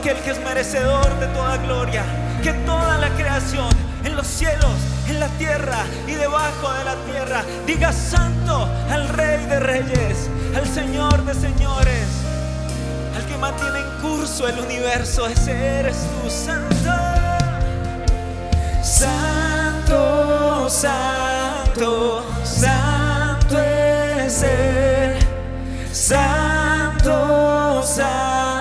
aquel que es merecedor de toda gloria, que toda la creación en los cielos, en la tierra y debajo de la tierra diga santo al Rey de Reyes, al Señor de Señores, al que mantiene en curso el universo, ese eres tú, santo. Santo, santo, santo es Él. Santo, santo,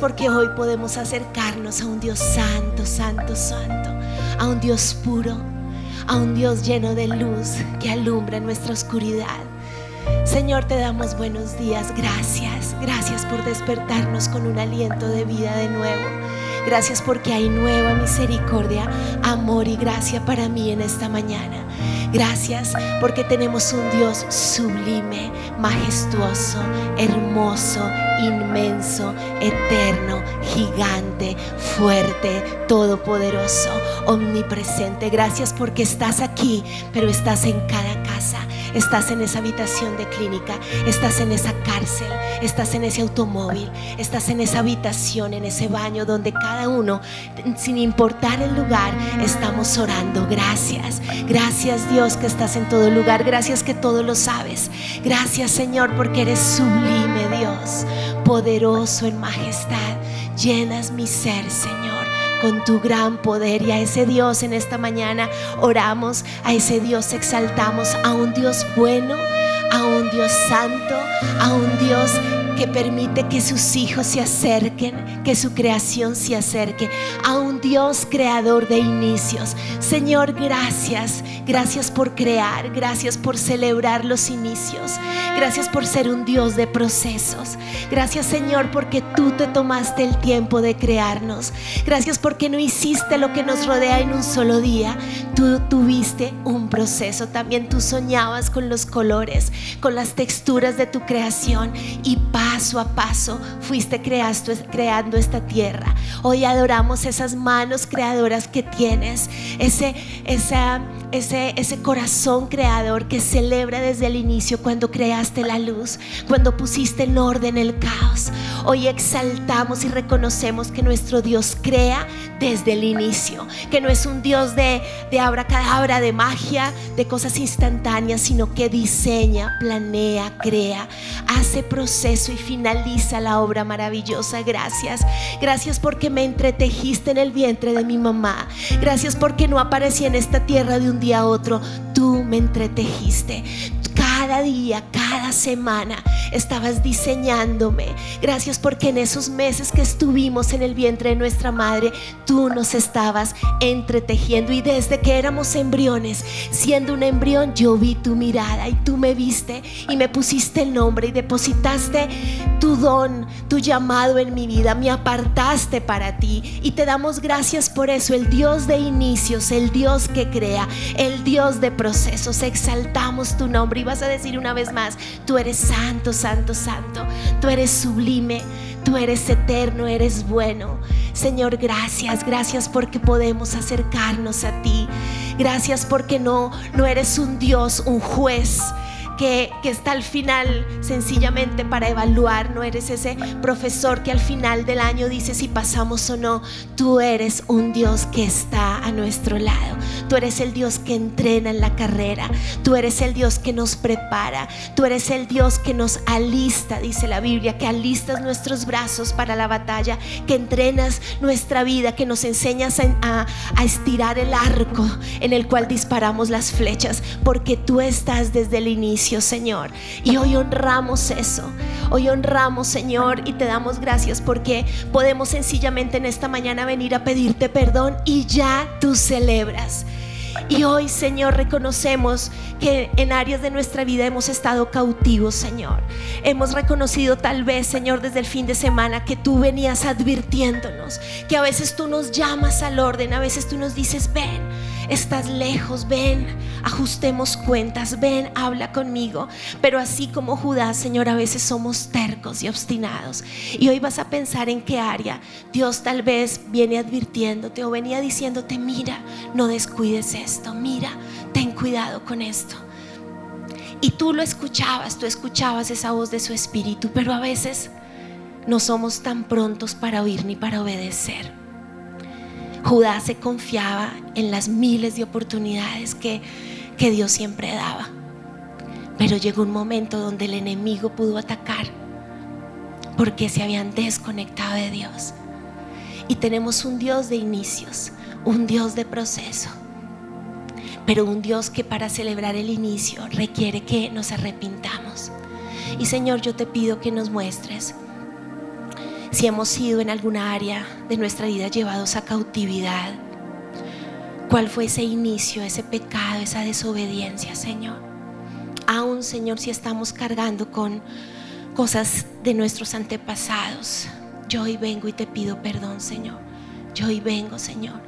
Porque hoy podemos acercarnos a un Dios santo, santo, santo, a un Dios puro, a un Dios lleno de luz que alumbra nuestra oscuridad. Señor, te damos buenos días. Gracias. Gracias por despertarnos con un aliento de vida de nuevo. Gracias porque hay nueva misericordia, amor y gracia para mí en esta mañana. Gracias porque tenemos un Dios sublime, majestuoso, hermoso, inmenso, eterno, gigante, fuerte, todopoderoso, omnipresente. Gracias porque estás aquí, pero estás en cada casa. Estás en esa habitación de clínica, estás en esa cárcel, estás en ese automóvil, estás en esa habitación, en ese baño donde cada uno, sin importar el lugar, estamos orando. Gracias, gracias Dios que estás en todo lugar, gracias que todo lo sabes. Gracias Señor porque eres sublime Dios, poderoso en majestad. Llenas mi ser, Señor con tu gran poder y a ese Dios en esta mañana oramos, a ese Dios exaltamos, a un Dios bueno, a un Dios santo, a un Dios que permite que sus hijos se acerquen, que su creación se acerque, a un Dios creador de inicios. Señor, gracias, gracias por crear, gracias por celebrar los inicios, gracias por ser un Dios de procesos. Gracias Señor porque tú te tomaste el tiempo de crearnos. Gracias porque no hiciste lo que nos rodea en un solo día. Tú tuviste un proceso. También tú soñabas con los colores, con las texturas de tu creación y para paso a paso fuiste creando esta tierra. Hoy adoramos esas manos creadoras que tienes, ese, esa, ese, ese corazón creador que celebra desde el inicio cuando creaste la luz, cuando pusiste en orden el caos. Hoy exaltamos y reconocemos que nuestro Dios crea desde el inicio, que no es un Dios de, de abracadabra, de magia, de cosas instantáneas, sino que diseña, planea, crea, hace proceso y finaliza la obra maravillosa. Gracias. Gracias porque me entretejiste en el vientre de mi mamá. Gracias porque no aparecí en esta tierra de un día a otro. Tú me entretejiste cada día, cada semana estabas diseñándome. Gracias porque en esos meses que estuvimos en el vientre de nuestra madre, tú nos estabas entretejiendo. Y desde que éramos embriones, siendo un embrión, yo vi tu mirada y tú me viste y me pusiste el nombre y depositaste tu don, tu llamado en mi vida. Me apartaste para ti y te damos gracias por eso. El Dios de inicios, el Dios que crea, el Dios de procesos. Exaltamos tu nombre y vas a decir una vez más, tú eres santo, santo, santo, tú eres sublime, tú eres eterno, eres bueno. Señor, gracias, gracias porque podemos acercarnos a ti. Gracias porque no, no eres un Dios, un juez que, está al final sencillamente para evaluar. No eres ese profesor que al final del año dice si pasamos o no. Tú eres un Dios que está a nuestro lado. Tú eres el Dios que entrena en la carrera. Tú eres el Dios que nos prepara. Tú eres el Dios que nos alista, dice la Biblia, que alistas nuestros brazos para la batalla, que entrenas nuestra vida, que nos enseñas a, a estirar el arco en el cual disparamos las flechas, porque tú estás desde el inicio Señor. Y hoy honramos eso. Hoy honramos, Señor, y te damos gracias porque podemos sencillamente en esta mañana venir a pedirte perdón y ya tú celebras. Y hoy, Señor, reconocemos que en áreas de nuestra vida hemos estado cautivos, Señor. Hemos reconocido tal vez, Señor, desde el fin de semana que tú venías advirtiéndonos, que a veces tú nos llamas al orden, a veces tú nos dices, ven estás lejos, ven, ajustemos cuentas, ven, habla conmigo. Pero así como Judas, Señor, a veces somos tercos y obstinados. Y hoy vas a pensar en qué área Dios tal vez viene advirtiéndote o venía diciéndote, mira, no descuides esto, mira, ten cuidado con esto. Y tú lo escuchabas, tú escuchabas esa voz de su espíritu, pero a veces no somos tan prontos para oír ni para obedecer. Judá se confiaba en las miles de oportunidades que, que Dios siempre daba. Pero llegó un momento donde el enemigo pudo atacar porque se habían desconectado de Dios. Y tenemos un Dios de inicios, un Dios de proceso, pero un Dios que para celebrar el inicio requiere que nos arrepintamos. Y Señor, yo te pido que nos muestres si hemos sido en alguna área de nuestra vida llevados a cautividad. ¿Cuál fue ese inicio, ese pecado, esa desobediencia, Señor? Aún, Señor, si estamos cargando con cosas de nuestros antepasados, yo hoy vengo y te pido perdón, Señor. Yo hoy vengo, Señor.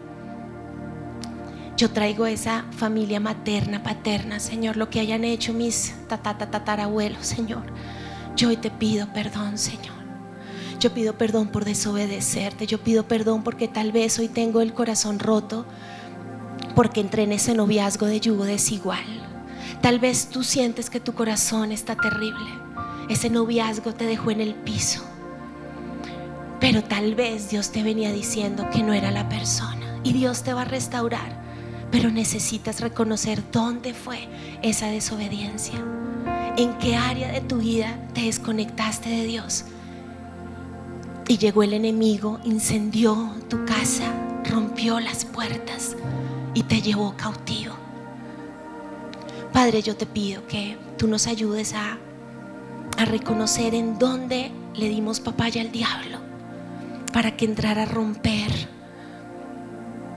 Yo traigo esa familia materna, paterna, Señor, lo que hayan hecho mis tatarabuelos, Señor. Yo hoy te pido perdón, Señor. Yo pido perdón por desobedecerte. Yo pido perdón porque tal vez hoy tengo el corazón roto porque entré en ese noviazgo de yugo desigual. Tal vez tú sientes que tu corazón está terrible. Ese noviazgo te dejó en el piso. Pero tal vez Dios te venía diciendo que no era la persona. Y Dios te va a restaurar. Pero necesitas reconocer dónde fue esa desobediencia. En qué área de tu vida te desconectaste de Dios y llegó el enemigo, incendió tu casa, rompió las puertas y te llevó cautivo. Padre, yo te pido que tú nos ayudes a, a reconocer en dónde le dimos papaya al diablo para que entrara a romper.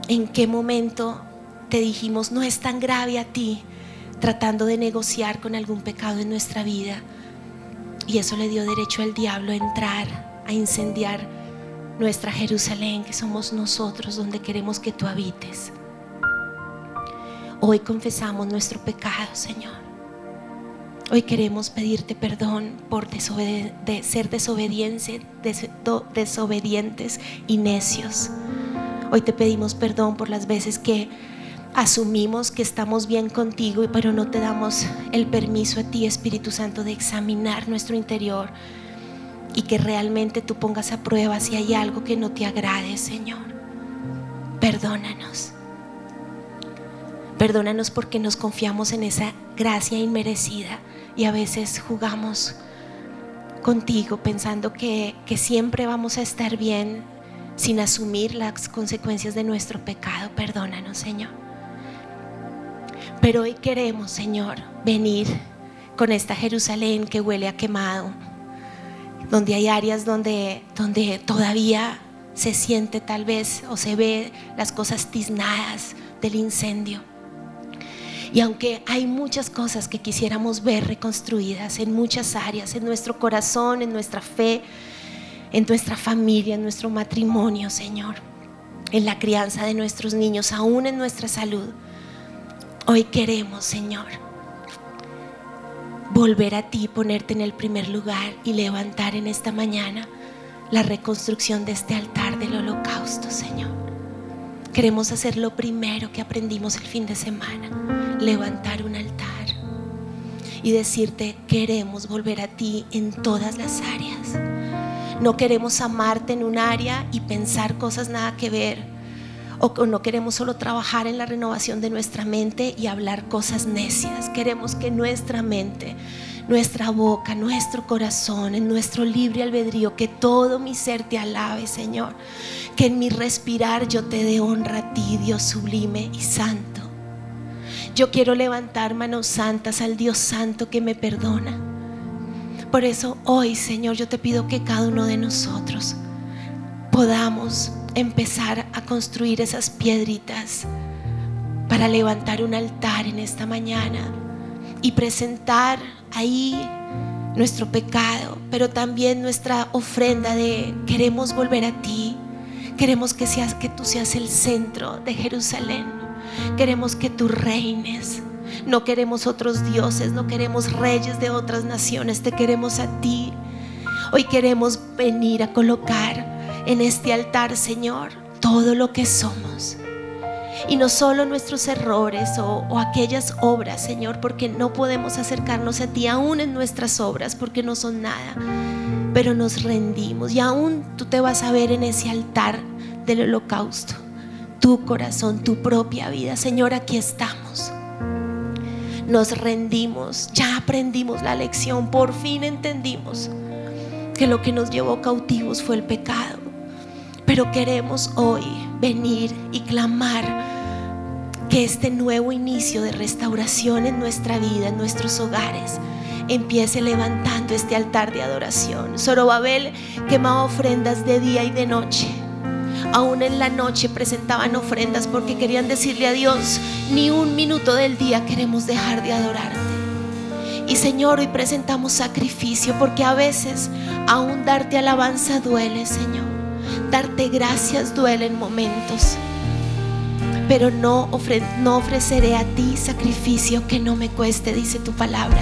En qué momento te dijimos, no es tan grave a ti, tratando de negociar con algún pecado en nuestra vida. Y eso le dio derecho al diablo a entrar a incendiar nuestra Jerusalén, que somos nosotros donde queremos que tú habites. Hoy confesamos nuestro pecado, Señor. Hoy queremos pedirte perdón por de ser desobedientes y necios. Hoy te pedimos perdón por las veces que asumimos que estamos bien contigo, pero no te damos el permiso a ti, Espíritu Santo, de examinar nuestro interior y que realmente tú pongas a prueba si hay algo que no te agrade, Señor. Perdónanos. Perdónanos porque nos confiamos en esa gracia inmerecida y a veces jugamos contigo pensando que, que siempre vamos a estar bien sin asumir las consecuencias de nuestro pecado. Perdónanos, Señor. Pero hoy queremos, Señor, venir con esta Jerusalén que huele a quemado, donde hay áreas donde, donde todavía se siente tal vez o se ve las cosas tiznadas del incendio. Y aunque hay muchas cosas que quisiéramos ver reconstruidas en muchas áreas, en nuestro corazón, en nuestra fe, en nuestra familia, en nuestro matrimonio, Señor, en la crianza de nuestros niños, aún en nuestra salud, hoy queremos, Señor, volver a ti, ponerte en el primer lugar y levantar en esta mañana la reconstrucción de este altar del holocausto, Señor. Queremos hacer lo primero que aprendimos el fin de semana, levantar un altar y decirte, queremos volver a ti en todas las áreas. No queremos amarte en un área y pensar cosas nada que ver. O no queremos solo trabajar en la renovación de nuestra mente y hablar cosas necias. Queremos que nuestra mente nuestra boca, nuestro corazón, en nuestro libre albedrío, que todo mi ser te alabe, Señor. Que en mi respirar yo te dé honra a ti, Dios sublime y santo. Yo quiero levantar manos santas al Dios santo que me perdona. Por eso hoy, Señor, yo te pido que cada uno de nosotros podamos empezar a construir esas piedritas para levantar un altar en esta mañana y presentar ahí nuestro pecado, pero también nuestra ofrenda de queremos volver a ti. Queremos que seas que tú seas el centro de Jerusalén. Queremos que tú reines. No queremos otros dioses, no queremos reyes de otras naciones, te queremos a ti. Hoy queremos venir a colocar en este altar, Señor, todo lo que somos. Y no solo nuestros errores o, aquellas obras, Señor, porque no podemos acercarnos a ti aún en nuestras obras, porque no son nada. Pero nos rendimos y aún tú te vas a ver en ese altar del holocausto. Tu corazón, tu propia vida. Señor, aquí estamos. Nos rendimos, ya aprendimos la lección, por fin entendimos que lo que nos llevó cautivos fue el pecado. Pero queremos hoy venir y clamar que este nuevo inicio de restauración en nuestra vida, en nuestros hogares, empiece levantando este altar de adoración. Zorobabel quemaba ofrendas de día y de noche. Aún en la noche presentaban ofrendas porque querían decirle a Dios, ni un minuto del día queremos dejar de adorarte. Y Señor, hoy presentamos sacrificio porque a veces aún darte alabanza duele, Señor. Darte gracias duele en momentos pero no, no ofreceré a ti sacrificio que no me cueste, dice tu palabra.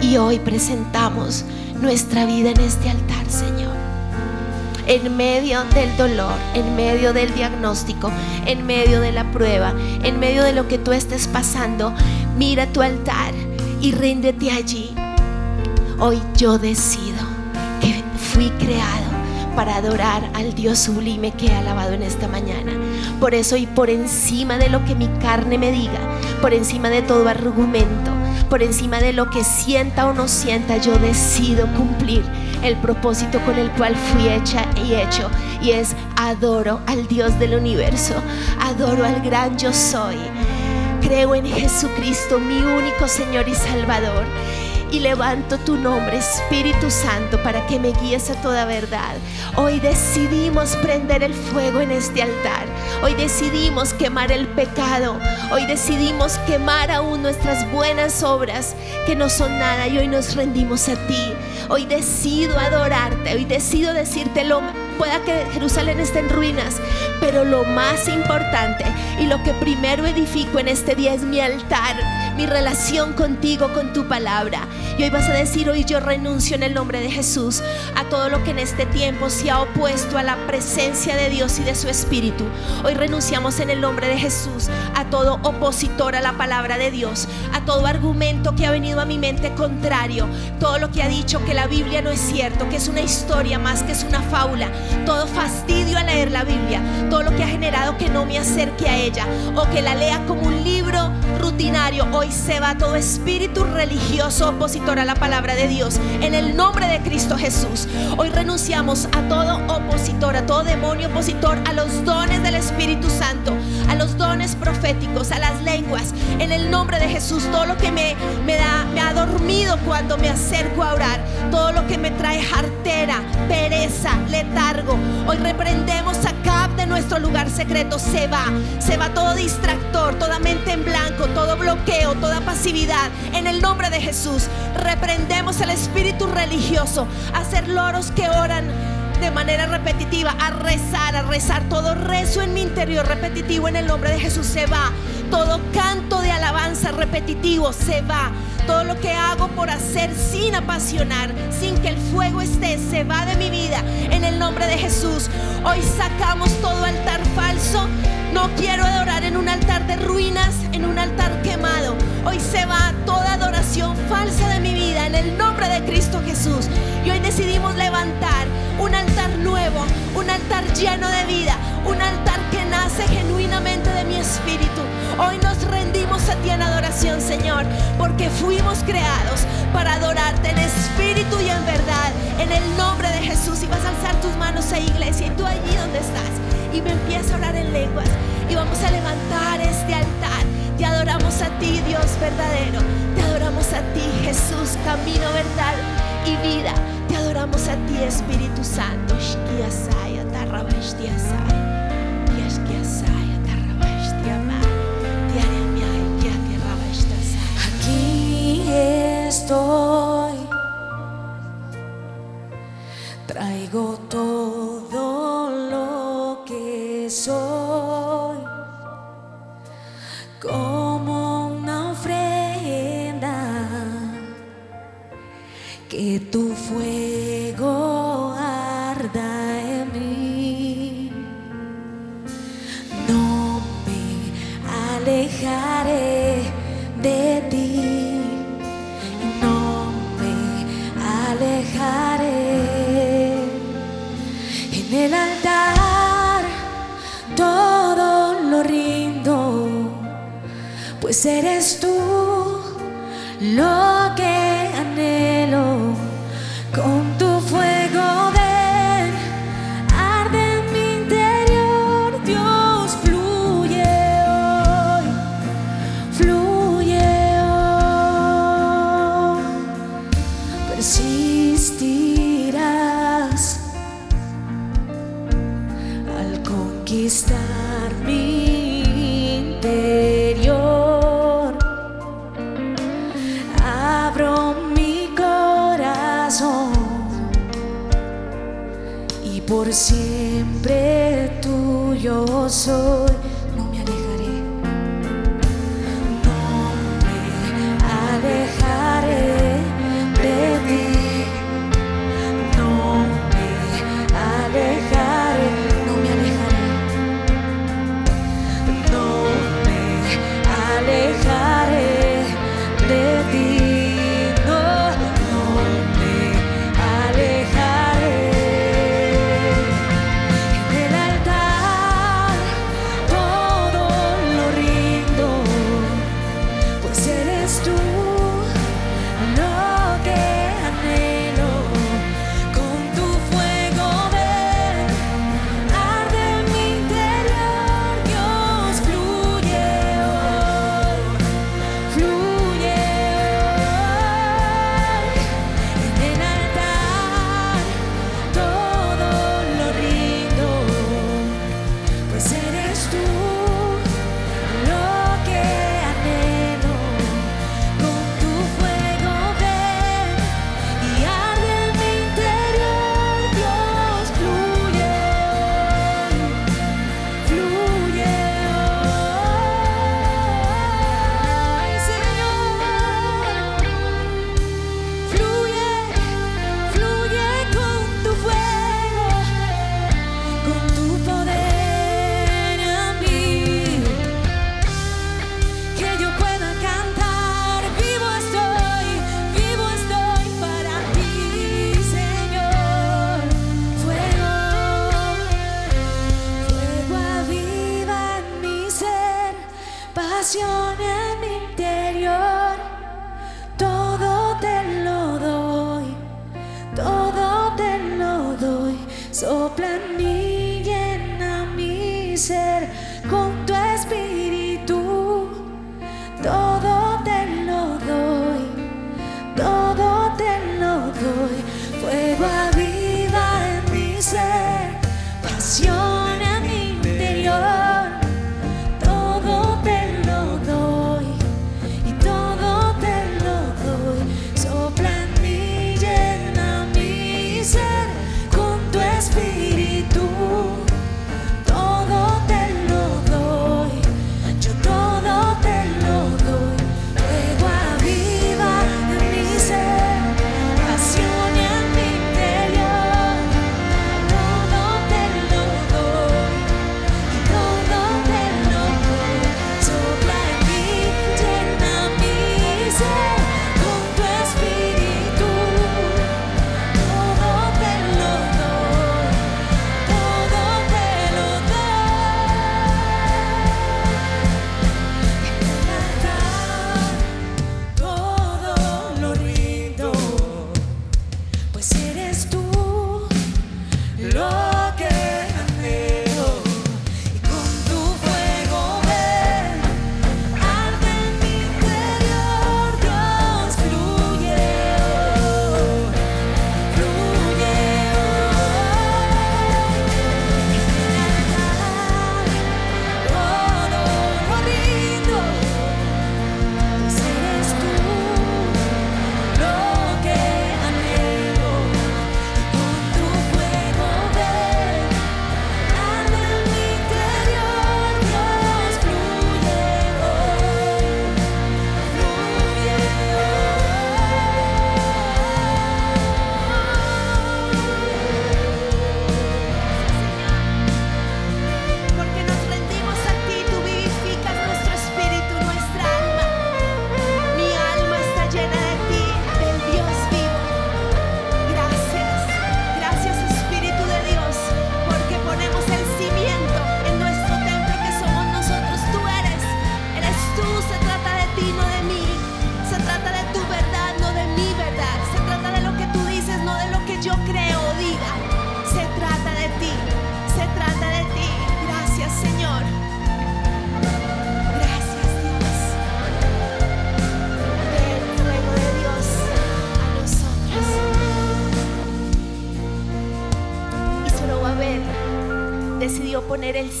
Y hoy presentamos nuestra vida en este altar, Señor. En medio del dolor, en medio del diagnóstico, en medio de la prueba, en medio de lo que tú estés pasando, mira tu altar y ríndete allí. Hoy yo decido que fui creado para adorar al Dios sublime que he alabado en esta mañana. Por eso y por encima de lo que mi carne me diga, por encima de todo argumento, por encima de lo que sienta o no sienta, yo decido cumplir el propósito con el cual fui hecha y hecho. Y es adoro al Dios del universo, adoro al gran yo soy. Creo en Jesucristo, mi único Señor y Salvador y levanto tu nombre, Espíritu Santo, para que me guíes a toda verdad. Hoy decidimos prender el fuego en este altar. Hoy decidimos quemar el pecado. Hoy decidimos quemar aún nuestras buenas obras que no son nada y hoy nos rendimos a ti. Hoy decido adorarte. Hoy decido decirte lo pueda que Jerusalén esté en ruinas, pero lo más importante y lo que primero edifico en este día es mi altar mi relación contigo, con tu palabra. Y hoy vas a decir, hoy yo renuncio en el nombre de Jesús a todo lo que en este tiempo se ha opuesto a la presencia de Dios y de su Espíritu. Hoy renunciamos en el nombre de Jesús a todo opositor a la palabra de Dios, a todo argumento que ha venido a mi mente contrario, todo lo que ha dicho que la Biblia no es cierto, que es una historia más que es una fábula, todo fastidio a leer la Biblia, todo lo que ha generado que no me acerque a ella o que la lea como un libro rutinario. Hoy se va todo espíritu religioso opositor a la palabra de Dios. En el nombre de Cristo Jesús. Hoy renunciamos a todo opositor, a todo demonio opositor, a los dones del Espíritu Santo, a los dones proféticos, a las lenguas. En el nombre de Jesús, todo lo que me, me, da, me ha dormido cuando me acerco a orar, todo lo que me trae jartera, pereza, letargo. Hoy reprendemos a Cap de nuestro lugar secreto. Se va, se va todo distractor, toda mente en blanco, todo bloqueo, toda pasividad. En el nombre de Jesús, reprendemos el espíritu religioso, a ser loros que oran de manera repetitiva, a rezar, a rezar. Todo rezo en mi interior repetitivo en el nombre de Jesús se va. Todo canto de alabanza repetitivo se va. Todo lo que hago por hacer sin apasionar, sin que el fuego esté, se va de mi vida en el nombre de Jesús. Hoy sacamos todo altar falso. No quiero adorar en un altar de ruinas, en un altar quemado. Hoy se va toda adoración falsa de mi vida en el nombre de Cristo Jesús. Y hoy decidimos levantar un altar nuevo, un altar lleno de vida, un altar que nace genuinamente de mi espíritu. Hoy nos rendimos a ti en adoración, Señor, porque fuimos creados para adorarte en espíritu y en verdad, en el nombre de Jesús. Y vas a alzar tus manos a iglesia y tú allí donde estás. Y me empieza a orar en lenguas. Y vamos a levantar este altar. Te adoramos a ti, Dios verdadero. Te adoramos a ti, Jesús, camino, verdad y vida. Te adoramos a ti, Espíritu Santo. Traigo todo pues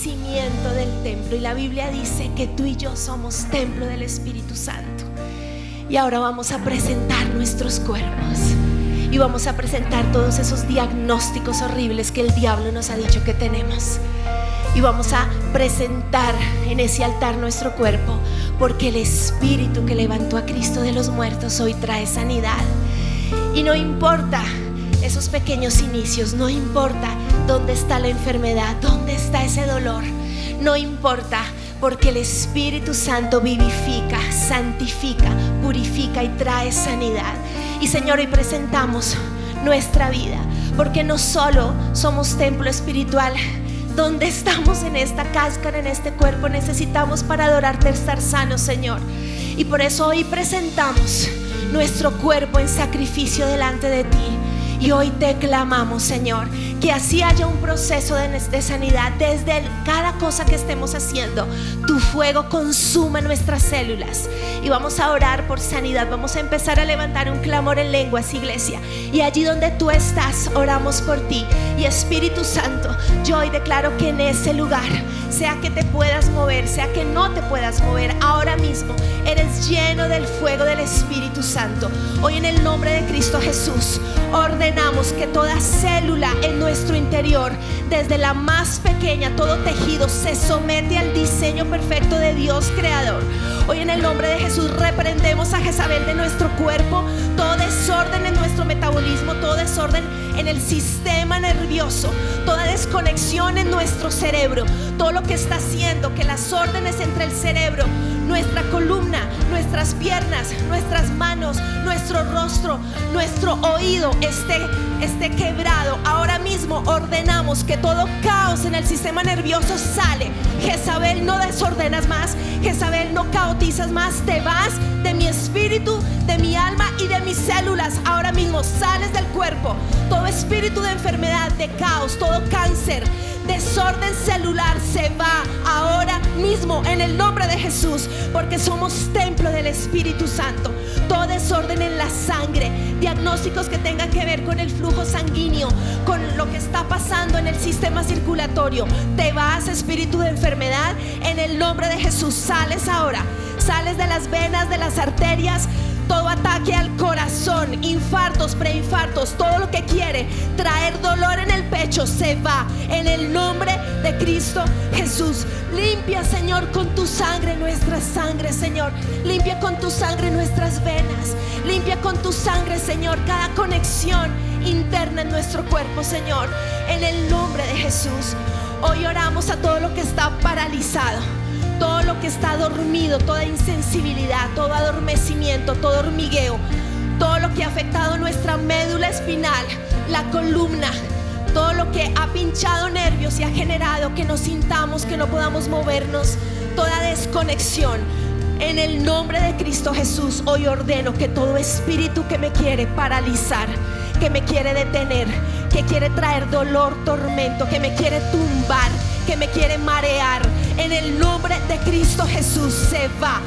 del templo y la Biblia dice que tú y yo somos templo del Espíritu Santo. Y ahora vamos a presentar nuestros cuerpos y vamos a presentar todos esos diagnósticos horribles que el diablo nos ha dicho que tenemos. Y vamos a presentar en ese altar nuestro cuerpo, porque el Espíritu que levantó a Cristo de los muertos hoy trae sanidad. Y no importa esos pequeños inicios, no importa dónde está la enfermedad, dónde está ese dolor, no importa porque el Espíritu Santo vivifica, santifica, purifica y trae sanidad. Y Señor, hoy presentamos nuestra vida, porque no solo somos templo espiritual, donde estamos en esta cáscara, en este cuerpo, necesitamos para adorarte estar sanos, Señor. Y por eso hoy presentamos nuestro cuerpo en sacrificio delante de ti. Y hoy te clamamos, Señor, que así haya un proceso de, sanidad desde cada cosa que estemos haciendo. Tu fuego consuma nuestras células. Y vamos a orar por sanidad. Vamos a empezar a levantar un clamor en lenguas, iglesia. Y allí donde tú estás, oramos por ti. Y Espíritu Santo, yo hoy declaro que en ese lugar, sea que te puedas mover, sea que no te puedas mover, ahora mismo eres lleno del fuego del Espíritu Santo. Hoy en el nombre de Cristo Jesús, ordenamos que toda célula en nuestro interior, desde la más pequeña, todo tejido, se somete al diseño perfecto de Dios Creador. Hoy en el nombre de Jesús reprendemos a Jezabel de nuestro cuerpo, todo desorden en nuestro metabolismo, todo desorden en el sistema nervioso, toda desconexión en nuestro cerebro, todo lo que está haciendo que las órdenes entre el cerebro, nuestra columna, nuestras piernas, nuestras manos, nuestro rostro, nuestro oído esté, esté quebrado. Ahora mismo ordenamos que todo caos en el sistema nervioso sale. Jezabel, no desordenas más. Jezabel, no caotizas más. Te vas de mi espíritu, de mi alma y de mis células. Ahora mismo sales del cuerpo. Todo espíritu de enfermedad, de caos, todo cáncer, desorden celular se va ahora mismo en el nombre de Jesús, porque somos templo del Espíritu Santo. Todo desorden en la sangre, diagnósticos que tengan que ver con el flujo sanguíneo, con lo que está pasando en el sistema circulatorio. Te vas, espíritu de enfermedad, en el nombre de Jesús. Sales ahora, sales de las venas, de las arterias todo ataque al corazón, infartos, preinfartos, todo lo que quiere traer dolor en el pecho se va en el nombre de Cristo Jesús. Limpia, Señor, con tu sangre nuestra sangre, Señor. Limpia con tu sangre nuestras venas. Limpia con tu sangre, Señor, cada conexión interna en nuestro cuerpo, Señor. En el nombre de Jesús. Hoy oramos a todo lo que está paralizado todo lo que está dormido, toda insensibilidad, todo adormecimiento, todo hormigueo, todo lo que ha afectado nuestra médula espinal, la columna, todo lo que ha pinchado nervios y ha generado que nos sintamos, que no podamos movernos, toda desconexión. En el nombre de Cristo Jesús, hoy ordeno que todo espíritu que me quiere paralizar, que me quiere detener, que quiere traer dolor, tormento, que me quiere tumbar, que me quiere marear, en el nombre de Cristo Jesús se va,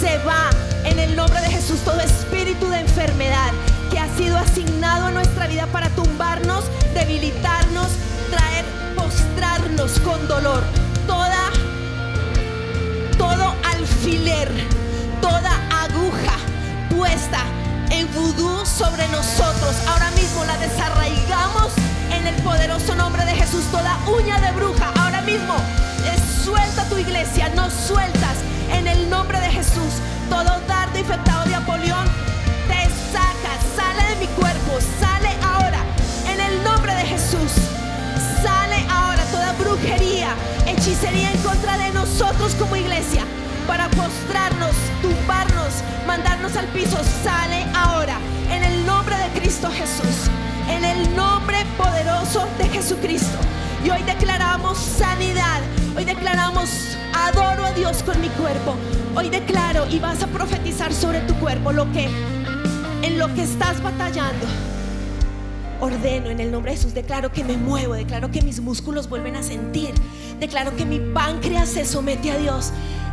se va. En el nombre de Jesús todo espíritu de enfermedad que ha sido asignado a nuestra vida para tumbarnos, debilitarnos, traer, postrarnos con dolor. Toda, todo alfiler, toda aguja puesta en vudú sobre nosotros. Ahora mismo la desarraigamos en el poderoso nombre de Jesús. Toda uña de bruja, ahora mismo suelta tu iglesia, no sueltas en el nombre de Jesús. Todo dardo infectado de Apolión te saca, sale de mi cuerpo, sale ahora en el nombre de Jesús. Sale ahora toda brujería, hechicería en contra de nosotros como iglesia para postrarnos, tumbarnos, mandarnos al piso. Sale ahora en el nombre de Cristo Jesús, en el nombre poderoso de Jesucristo. Y hoy declaramos sanidad. Hoy declaramos, adoro a Dios con mi cuerpo. Hoy declaro y vas a profetizar sobre tu cuerpo lo que en lo que estás batallando. Ordeno en el nombre de Jesús, declaro que me muevo, declaro que mis músculos vuelven a sentir, declaro que mi páncreas se somete a Dios.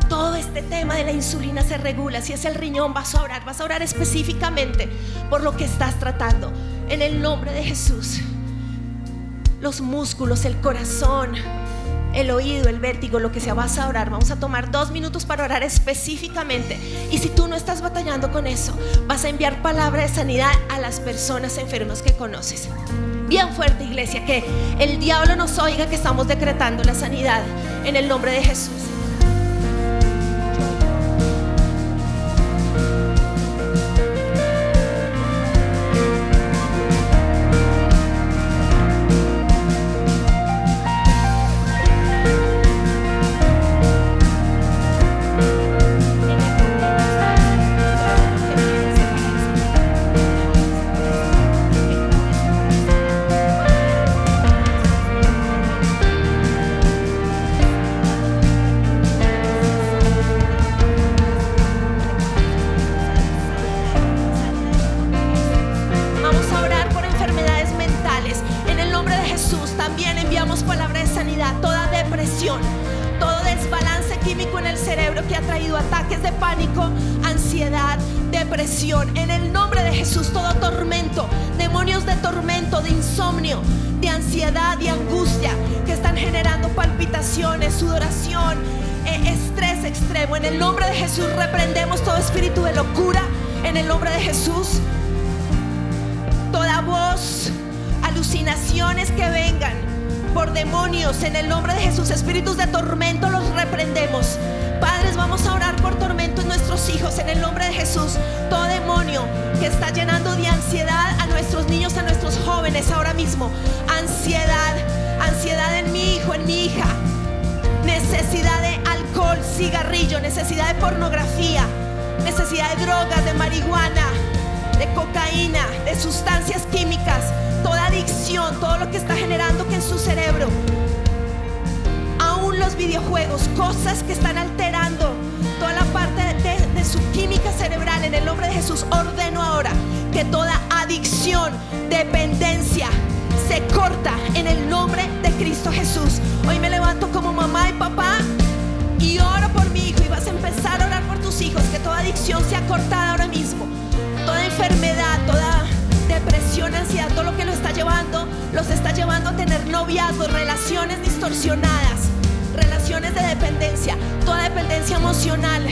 Todo este tema de la insulina se regula. Si es el riñón, vas a orar, vas a orar específicamente por lo que estás tratando. En el nombre de Jesús los músculos, el corazón, el oído, el vértigo, lo que sea, vas a orar. Vamos a tomar dos minutos para orar específicamente. Y si tú no estás batallando con eso, vas a enviar palabra de sanidad a las personas enfermas que conoces. Bien fuerte, iglesia, que el diablo nos oiga que estamos decretando la sanidad en el nombre de Jesús. Hijos, que toda adicción sea cortada ahora mismo, toda enfermedad, toda depresión, ansiedad, todo lo que lo está llevando, los está llevando a tener noviazgos, relaciones distorsionadas, relaciones de dependencia, toda dependencia emocional.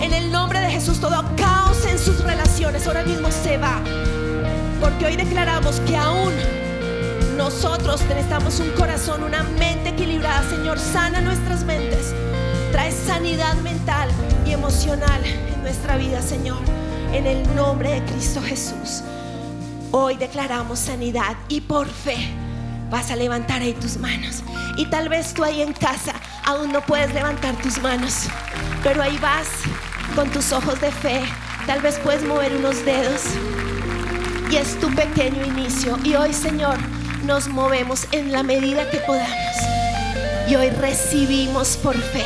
En el nombre de Jesús, todo caos en sus relaciones ahora mismo se va. Porque hoy declaramos que aún nosotros necesitamos un corazón, una mente equilibrada. Señor, sana nuestras mentes. Trae sanidad mental y emocional en nuestra vida, Señor. En el nombre de Cristo Jesús. Hoy declaramos sanidad y por fe vas a levantar ahí tus manos. Y tal vez tú ahí en casa aún no puedes levantar tus manos, pero ahí vas con tus ojos de fe. Tal vez puedes mover unos dedos y es tu pequeño inicio. Y hoy, Señor, nos movemos en la medida que podamos. Y hoy recibimos por fe.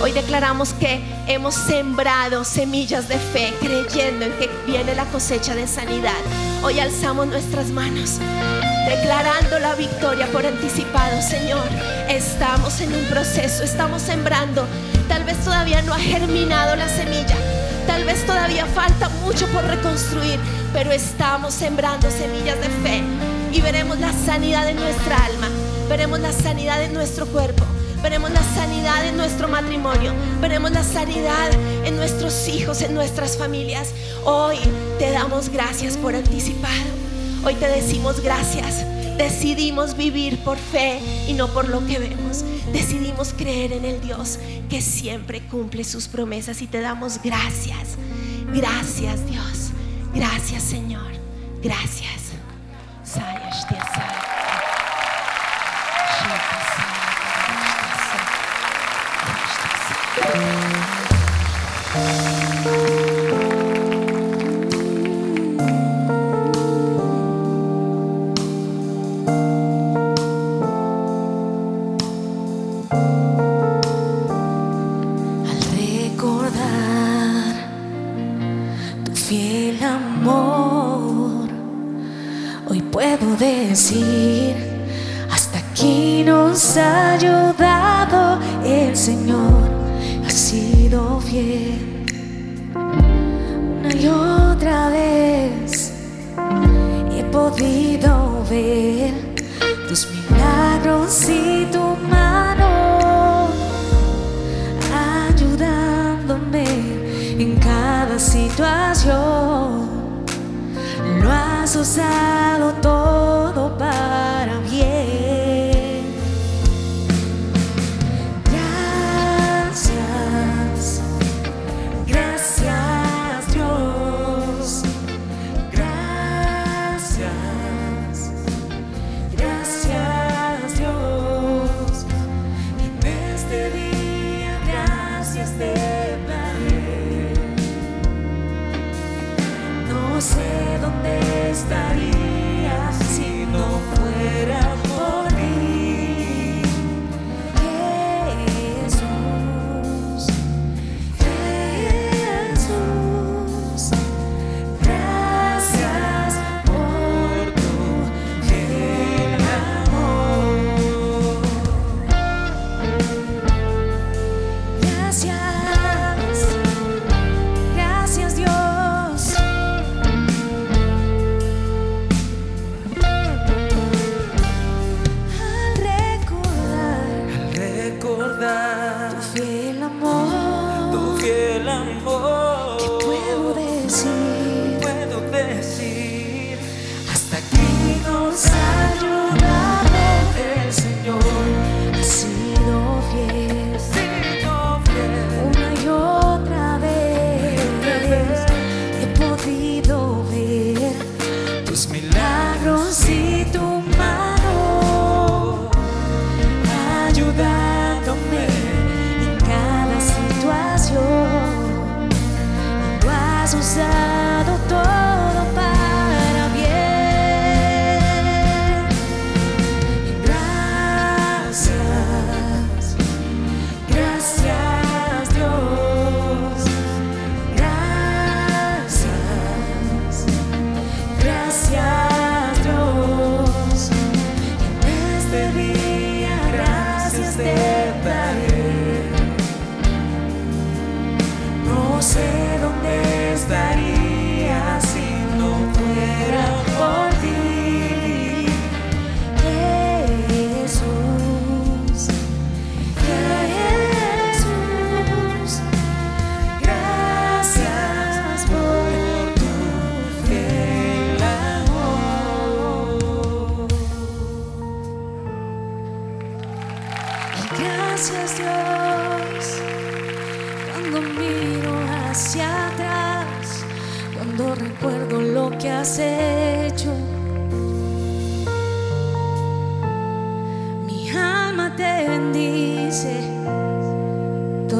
Hoy declaramos que hemos sembrado semillas de fe, creyendo en que viene la cosecha de sanidad. Hoy alzamos nuestras manos, declarando la victoria por anticipado, Señor. Estamos en un proceso, estamos sembrando. Tal vez todavía no ha germinado la semilla. Tal vez todavía falta mucho por reconstruir, pero estamos sembrando semillas de fe y veremos la sanidad en nuestra alma, veremos la sanidad en nuestro cuerpo, veremos la sanidad en nuestro matrimonio, veremos la sanidad en nuestros hijos, en nuestras familias. Hoy te damos gracias por anticipado, hoy te decimos gracias. Decidimos vivir por fe y no por lo que vemos. Decidimos creer en el Dios que siempre cumple sus promesas y te damos gracias. Gracias Dios. Gracias Señor. Gracias.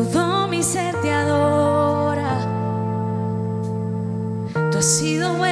Todo mi ser te adora. Tú has sido bueno,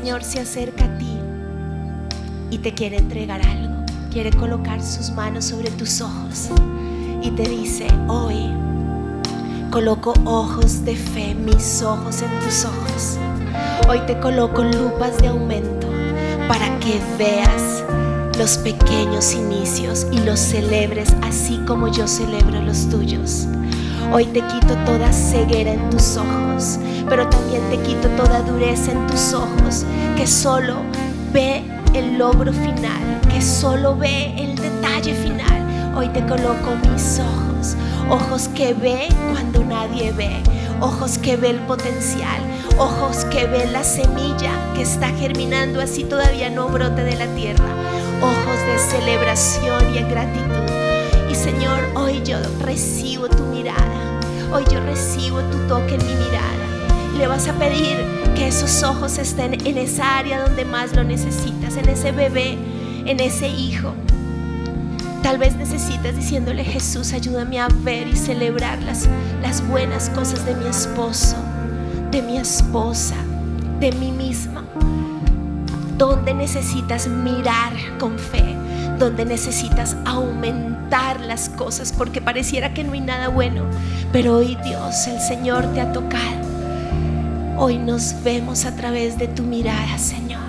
Señor se acerca a ti y te quiere entregar algo. Quiere colocar sus manos sobre tus ojos y te dice, hoy coloco ojos de fe, mis ojos en tus ojos. Hoy te coloco lupas de aumento para que veas los pequeños inicios y los celebres así como yo celebro los tuyos. Hoy te quito toda ceguera en tus ojos, pero también te quito toda dureza en tus ojos, que solo ve el logro final, que solo ve el detalle final. Hoy te coloco mis ojos, ojos que ve cuando nadie ve, ojos que ve el potencial, ojos que ven la semilla que está germinando así todavía no brote de la tierra, ojos de celebración y gratitud. Y Señor, hoy yo recibo tu mirada, hoy yo recibo tu toque en mi mirada. le vas a pedir que esos ojos estén en esa área donde más lo necesitas, en ese bebé, en ese hijo. Tal vez necesitas diciéndole Jesús, ayúdame a ver y celebrar las, las buenas cosas de mi esposo, de mi esposa, de mí misma. Donde necesitas mirar con fe, donde necesitas aumentar las cosas, porque pareciera que no hay nada bueno, pero hoy Dios, el Señor te ha tocado. Hoy nos vemos a través de tu mirada, Señor.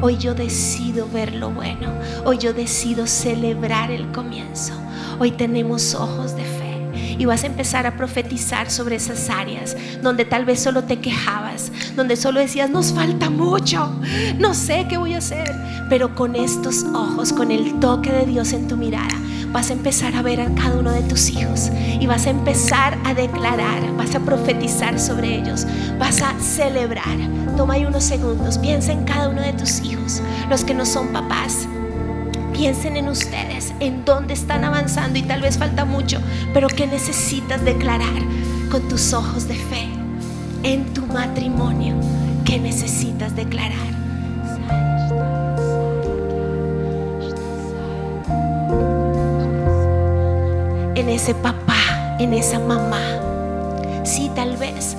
Hoy yo decido ver lo bueno. Hoy yo decido celebrar el comienzo. Hoy tenemos ojos de fe y vas a empezar a profetizar sobre esas áreas donde tal vez solo te quejabas, donde solo decías, nos falta mucho, no sé qué voy a hacer, pero con estos ojos, con el toque de Dios en tu mirada, vas a empezar a ver a cada uno de tus hijos y vas a empezar a declarar, vas a profetizar sobre ellos, vas a celebrar. Toma ahí unos segundos, piensa en cada uno de tus hijos, los que no son papás Piensen en ustedes, en dónde están avanzando y tal vez falta mucho, pero que necesitas declarar con tus ojos de fe en tu matrimonio, que necesitas declarar. En ese papá, en esa mamá. Sí, tal vez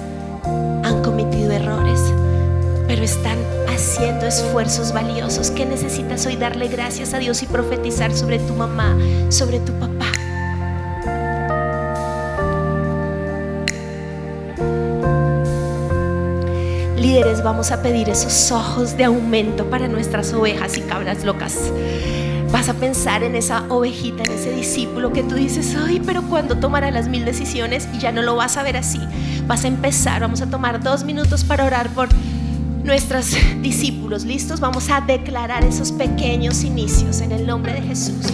han cometido errores, pero están haciendo esfuerzos valiosos. ¿Qué necesitas hoy? Darle gracias a Dios y profetizar sobre tu mamá, sobre tu papá. Líderes, vamos a pedir esos ojos de aumento para nuestras ovejas y cabras locas. Vas a pensar en esa ovejita, en ese discípulo que tú dices, ay, pero cuando tomará las mil decisiones y ya no lo vas a ver así. Vas a empezar, vamos a tomar dos minutos para orar por nuestros discípulos. ¿Listos? Vamos a declarar esos pequeños inicios en el nombre de Jesús.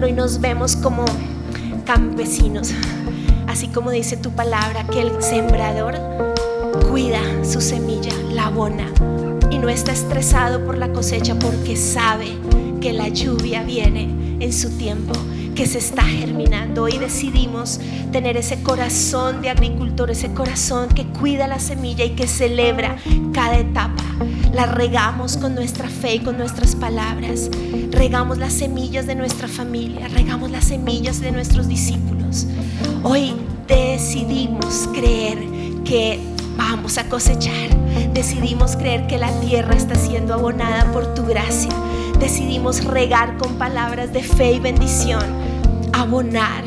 Nos vemos como campesinos, así como dice tu palabra, que el sembrador cuida su semilla, la abona y no está estresado por la cosecha porque sabe que la lluvia viene en su tiempo, que se está germinando. Hoy decidimos tener ese corazón de agricultor, ese corazón que cuida la semilla y que celebra cada etapa la regamos con nuestra fe y con nuestras palabras. Regamos las semillas de nuestra familia, regamos las semillas de nuestros discípulos. Hoy decidimos creer que vamos a cosechar. Decidimos creer que la tierra está siendo abonada por tu gracia. Decidimos regar con palabras de fe y bendición. Abonar.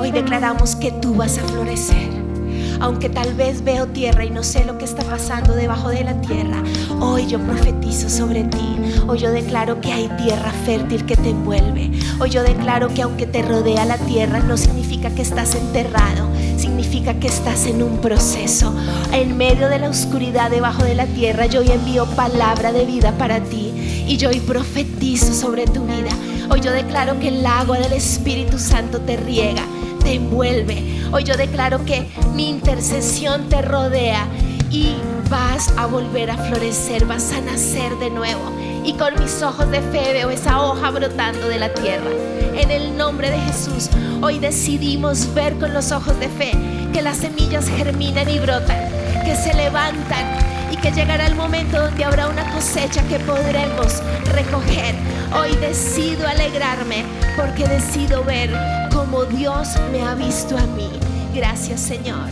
Hoy declaramos que tú vas a florecer aunque tal vez veo tierra y no sé lo que está pasando debajo de la tierra, hoy yo profetizo sobre ti. Hoy yo declaro que hay tierra fértil que te envuelve. Hoy yo declaro que aunque te rodea la tierra, no significa que estás enterrado, significa que estás en un proceso. En medio de la oscuridad debajo de la tierra, yo hoy envío palabra de vida para ti y yo hoy profetizo sobre tu vida. Hoy yo declaro que el agua del Espíritu Santo te riega te envuelve. Hoy yo declaro que mi intercesión te rodea y vas a volver a florecer, vas a nacer de nuevo. Y con mis ojos de fe veo esa hoja brotando de la tierra. En el nombre de Jesús, hoy decidimos ver con los ojos de fe que las semillas germinan y brotan, que se levantan y que llegará el momento donde habrá una cosecha que podremos recoger. Hoy decido alegrarme porque decido ver como Dios me ha visto a mí. Gracias Señor.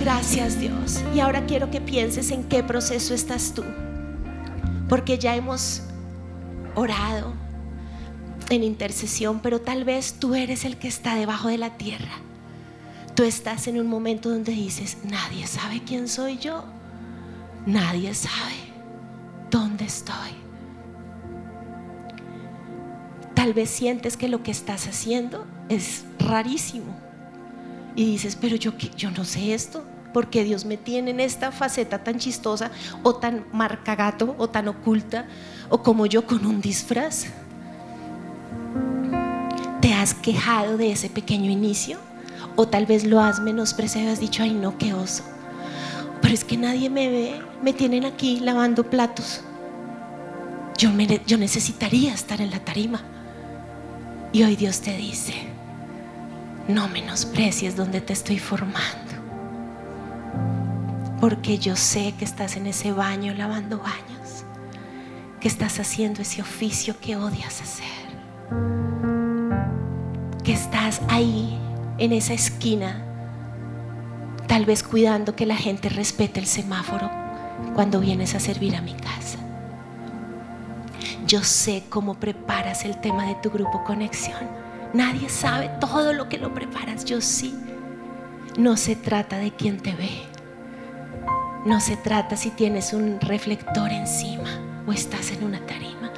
Gracias Dios. Y ahora quiero que pienses en qué proceso estás tú. Porque ya hemos orado en intercesión, pero tal vez tú eres el que está debajo de la tierra. Tú estás en un momento donde dices, nadie sabe quién soy yo. Nadie sabe dónde estoy. Tal vez sientes que lo que estás haciendo es rarísimo. Y dices, pero yo, yo no sé esto. Porque Dios me tiene en esta faceta tan chistosa o tan marcagato o tan oculta o como yo con un disfraz. ¿Te has quejado de ese pequeño inicio? O tal vez lo has menospreciado y has dicho, ay no, qué oso. Pero es que nadie me ve, me tienen aquí lavando platos. Yo, necesitaría estar en la tarima. Y hoy Dios te dice, no menosprecies donde te estoy formando. Porque yo sé que estás en ese baño lavando baños, que estás haciendo ese oficio que odias hacer, que estás ahí en esa esquina, tal vez cuidando que la gente respete el semáforo cuando vienes a servir a mi casa. Yo sé cómo preparas el tema de tu grupo conexión. Nadie sabe todo lo que lo preparas, yo sí. No se trata de quién te ve. No se trata si tienes un reflector encima o estás en una tarima.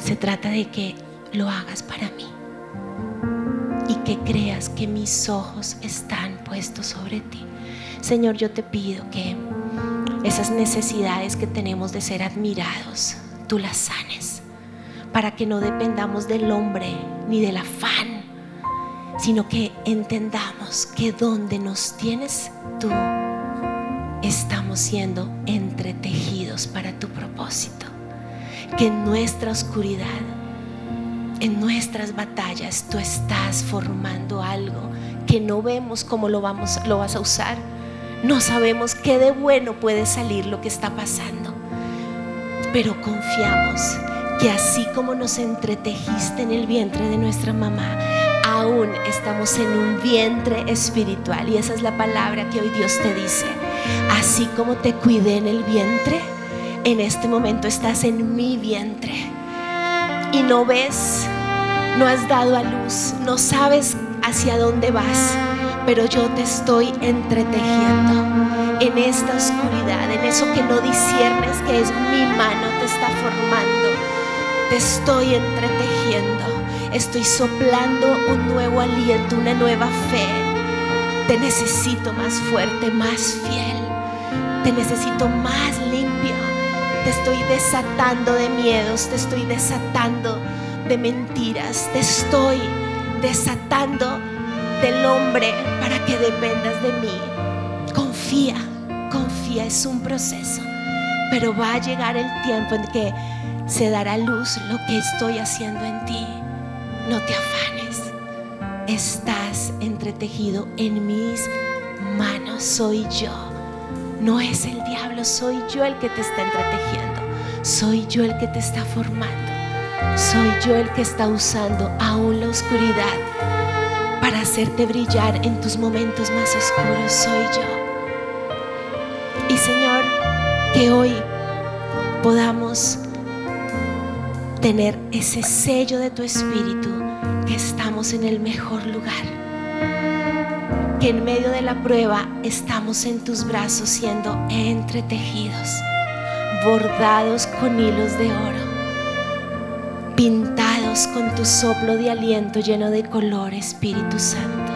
Se trata de que lo hagas para mí y que creas que mis ojos están puestos sobre ti. Señor, yo te pido que esas necesidades que tenemos de ser admirados, tú las sanes, para que no dependamos del hombre ni del afán, sino que entendamos que donde nos tienes tú, estamos siendo entretejidos para tu propósito, que en nuestra oscuridad, en nuestras batallas, tú estás formando algo que no vemos cómo lo, vamos, lo vas a usar no sabemos qué de bueno puede salir lo que está pasando, pero confiamos que así como nos entretejiste en el vientre de nuestra mamá, aún estamos en un vientre espiritual. Y esa es la palabra que hoy Dios te dice. Así como te cuidé en el vientre, en este momento estás en mi vientre. Y no ves, no has dado a luz, no sabes hacia dónde vas pero yo te estoy entretejiendo en esta oscuridad, en eso que no disiernes que es mi mano te está formando. Te estoy entretejiendo, estoy soplando un nuevo aliento, una nueva fe. Te necesito más fuerte, más fiel. Te necesito más limpio. Te estoy desatando de miedos, te estoy desatando de mentiras, te estoy desatando del hombre para que dependas de mí. Confía, confía, es un proceso. Pero va a llegar el tiempo en que se dará luz lo que estoy haciendo en ti. No te afanes. Estás entretejido en mis manos. Soy yo. No es el diablo, soy yo el que te está entretejiendo. Soy yo el que te está formando. Soy yo el que está usando aún la oscuridad para hacerte brillar en tus momentos más oscuros soy yo. Y Señor, que hoy podamos tener ese sello de tu espíritu, que estamos en el mejor lugar, que en medio de la prueba estamos en tus brazos siendo entretejidos, bordados con hilos de oro pintados con tu soplo de aliento lleno de color, Espíritu Santo.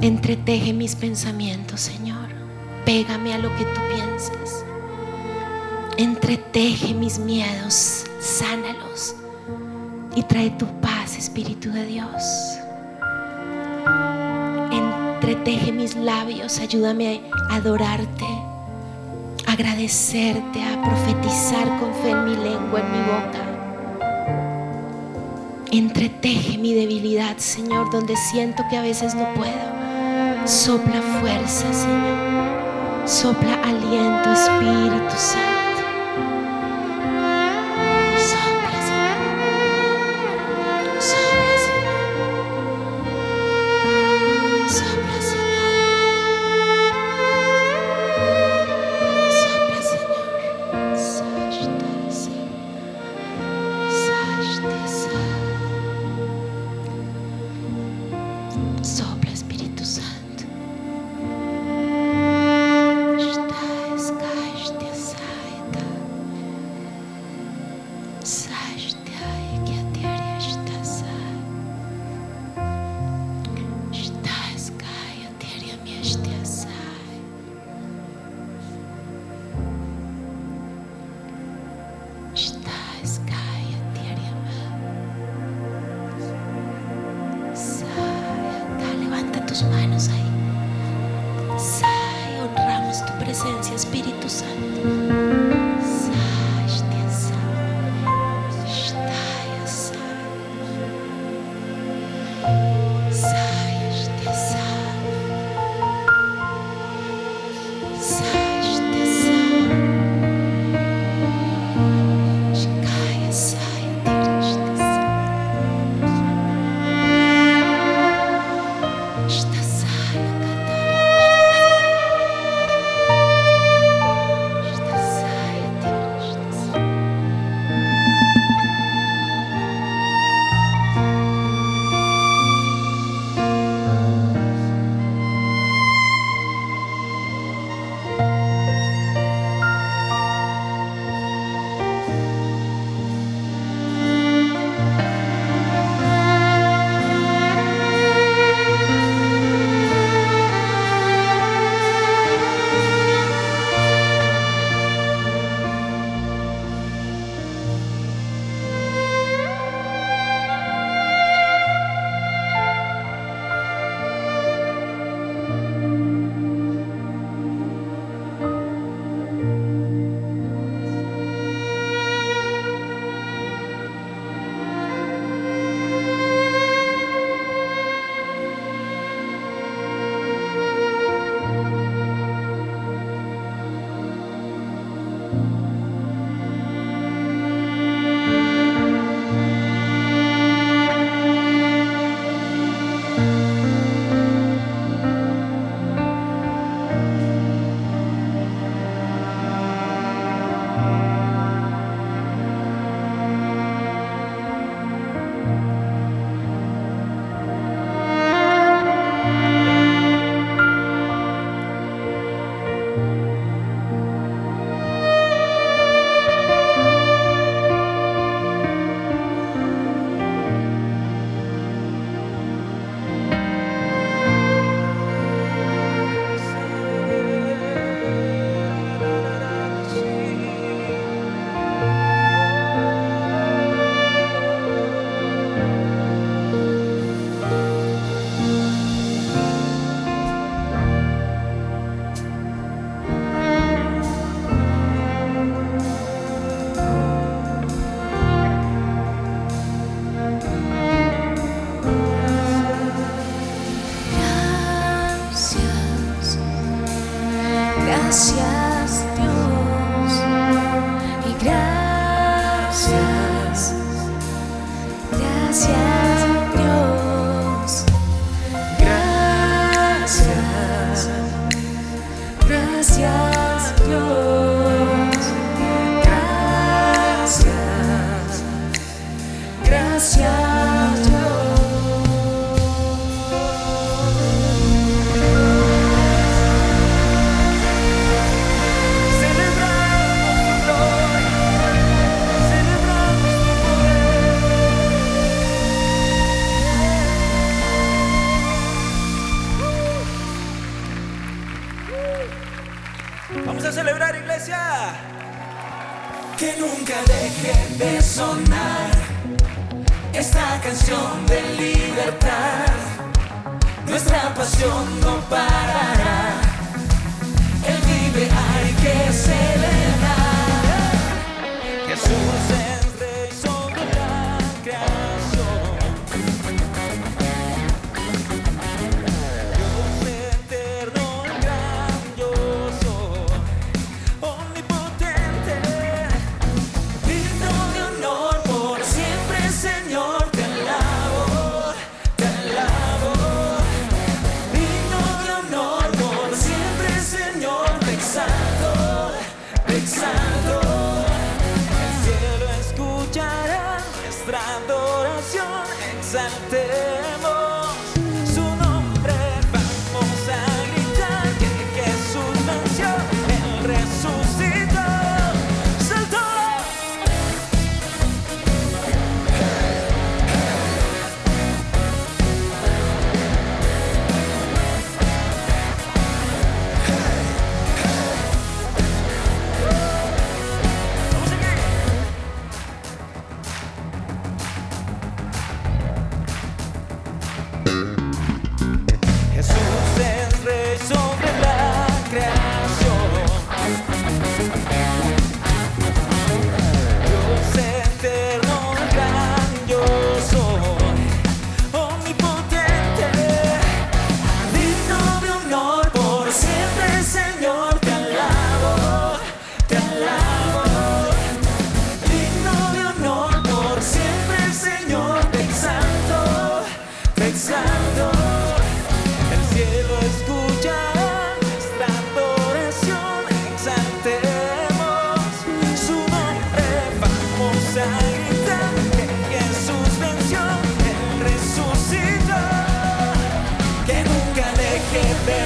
Entreteje mis pensamientos, Señor. Pégame a lo que tú piensas. Entreteje mis miedos, sánalos. y trae tu paz, Espíritu de Dios. Entreteje mis labios, ayúdame a adorarte, agradecerte, a profetizar con fe en mi lengua, en mi boca. Entreteje mi debilidad, Señor, donde siento que a veces no puedo. Sopla fuerza, Señor. Sopla aliento, Espíritu Santo. Sai honramos tu presencia, Espíritu Santo.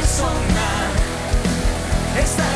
Sonar esta